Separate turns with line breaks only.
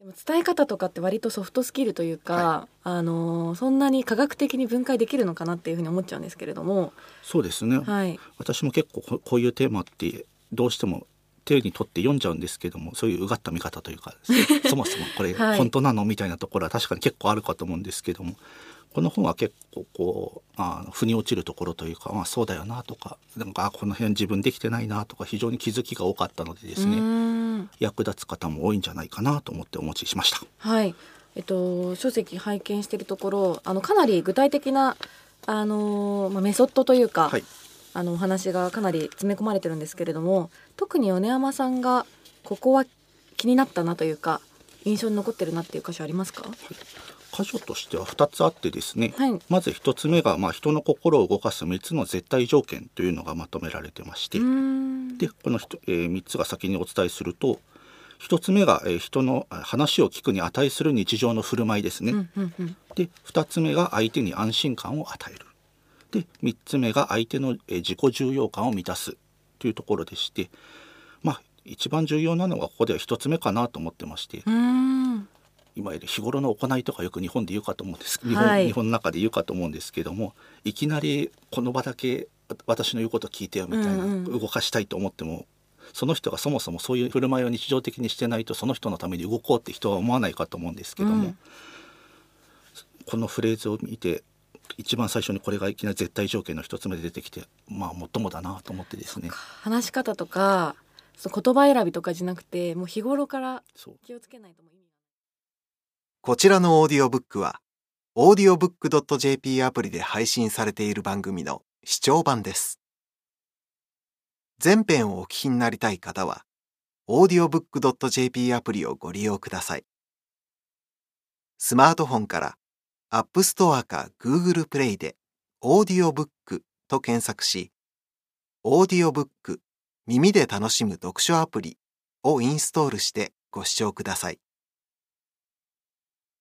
でも伝え方とかって割とソフトスキルというか、はい、あのそんなに科学的に分解できるのかなっていうふうに思っちゃうんですけれども。
そうですね、はい、私も結構こういうテーマってどうしても手に取って読んじゃうんですけどもそういううがった見方というか そもそもこれ本当なのみたいなところは確かに結構あるかと思うんですけどもこの本は結構こうあ腑に落ちるところというか、まあ、そうだよなとかなんかこの辺自分できてないなとか非常に気づきが多かったのでですね役立つ方も多いんじゃないかなと思ってお持ちしました。
はい。えっと、書籍拝見しているところあのかなり具体的なあの、まあ、メソッドというか、はい、あのお話がかなり詰め込まれてるんですけれども特に米山さんがここは気になったなというか印象に残ってるなっていう箇所ありますか、はい。
箇所としては2つあってですね、はい、まず1つ目が、まあ、人の心を動かす3つの絶対条件というのがまとめられてましてでこの、えー、3つが先にお伝えすると1つ目が、えー、人の話を聞くに値する日常の振る舞いですね。うんうんうん、で2つ目が相手に安心感を与える。で3つ目が相手の、えー、自己重要感を満たすというところでしてまあ一番重要なのはここでは1つ目かなと思ってまして。いわゆる日頃の行いとかよく日本で言うかと思うんです日本はい、日本の中で言うかと思うんですけどもいきなりこの場だけ私の言うこと聞いてよみたいな、うんうん、動かしたいと思ってもその人がそもそもそういう振る舞いを日常的にしてないとその人のために動こうって人は思わないかと思うんですけども、うん、このフレーズを見て一番最初にこれがいきなり絶対条件の一つ目で出てきてまあ最もだなと思ってですね。
話し方とか言葉選びとかじゃなくてもう日頃から気をつけないと
こちらのオーディオブックは、audiobook.jp アプリで配信されている番組の視聴版です。全編をお聞きになりたい方は、audiobook.jp アプリをご利用ください。スマートフォンから App Store か Google Play で Audiobook と検索し、Audiobook 耳で楽しむ読書アプリをインストールしてご視聴ください。